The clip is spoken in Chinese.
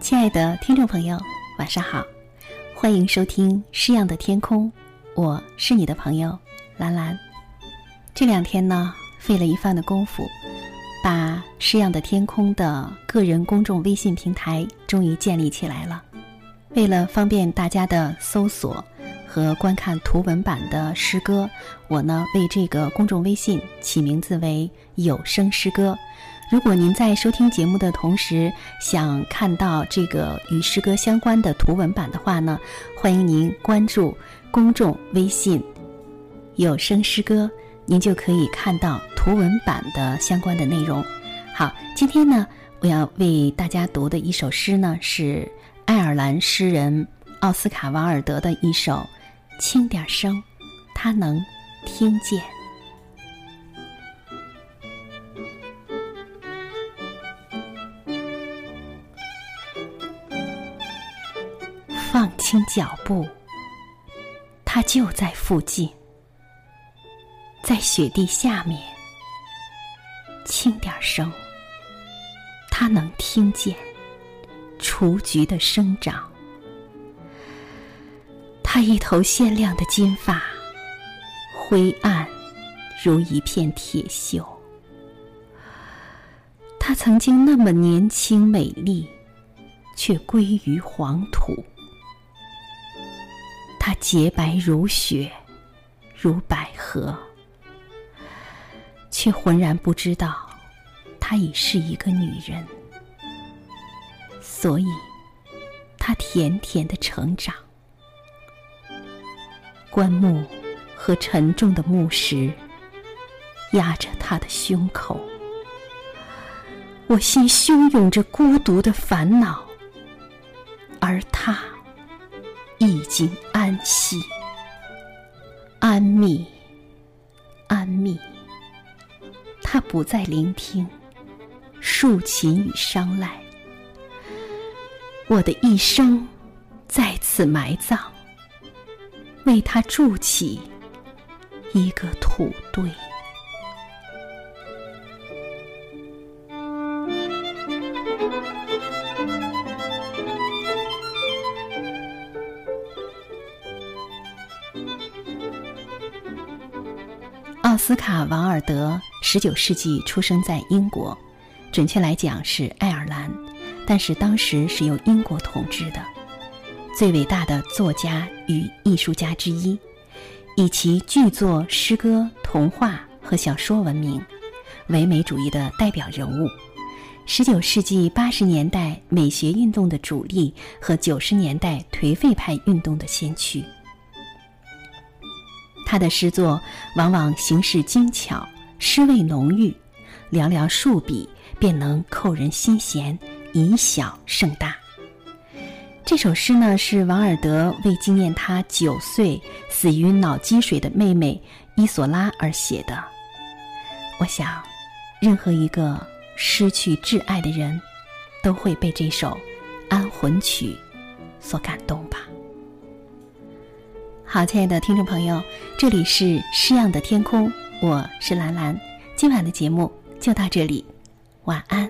亲爱的听众朋友，晚上好，欢迎收听《诗样的天空》，我是你的朋友兰兰。这两天呢，费了一番的功夫，把《诗样的天空》的个人公众微信平台终于建立起来了。为了方便大家的搜索和观看图文版的诗歌，我呢为这个公众微信起名字为“有声诗歌”。如果您在收听节目的同时想看到这个与诗歌相关的图文版的话呢，欢迎您关注公众微信“有声诗歌”，您就可以看到图文版的相关的内容。好，今天呢，我要为大家读的一首诗呢，是爱尔兰诗人奥斯卡·瓦尔德的一首《轻点声》，他能听见。放轻脚步，它就在附近，在雪地下面。轻点声，它能听见雏菊的生长。它一头鲜亮的金发，灰暗如一片铁锈。他曾经那么年轻美丽，却归于黄土。她洁白如雪，如百合，却浑然不知道，她已是一个女人。所以，她甜甜的成长。棺木和沉重的木石压着她的胸口，我心汹涌着孤独的烦恼，而她。已经安息，安谧，安谧。他不再聆听竖琴与商籁，我的一生在此埋葬，为他筑起一个土堆。奥斯卡·王尔德，十九世纪出生在英国，准确来讲是爱尔兰，但是当时是由英国统治的。最伟大的作家与艺术家之一，以其剧作、诗歌、童话和小说闻名，唯美主义的代表人物，十九世纪八十年代美学运动的主力和九十年代颓废派运动的先驱。他的诗作往往形式精巧，诗味浓郁，寥寥数笔便能扣人心弦，以小胜大。这首诗呢，是王尔德为纪念他九岁死于脑积水的妹妹伊索拉而写的。我想，任何一个失去挚爱的人，都会被这首安魂曲所感动吧。好，亲爱的听众朋友，这里是诗样的天空，我是兰兰。今晚的节目就到这里，晚安。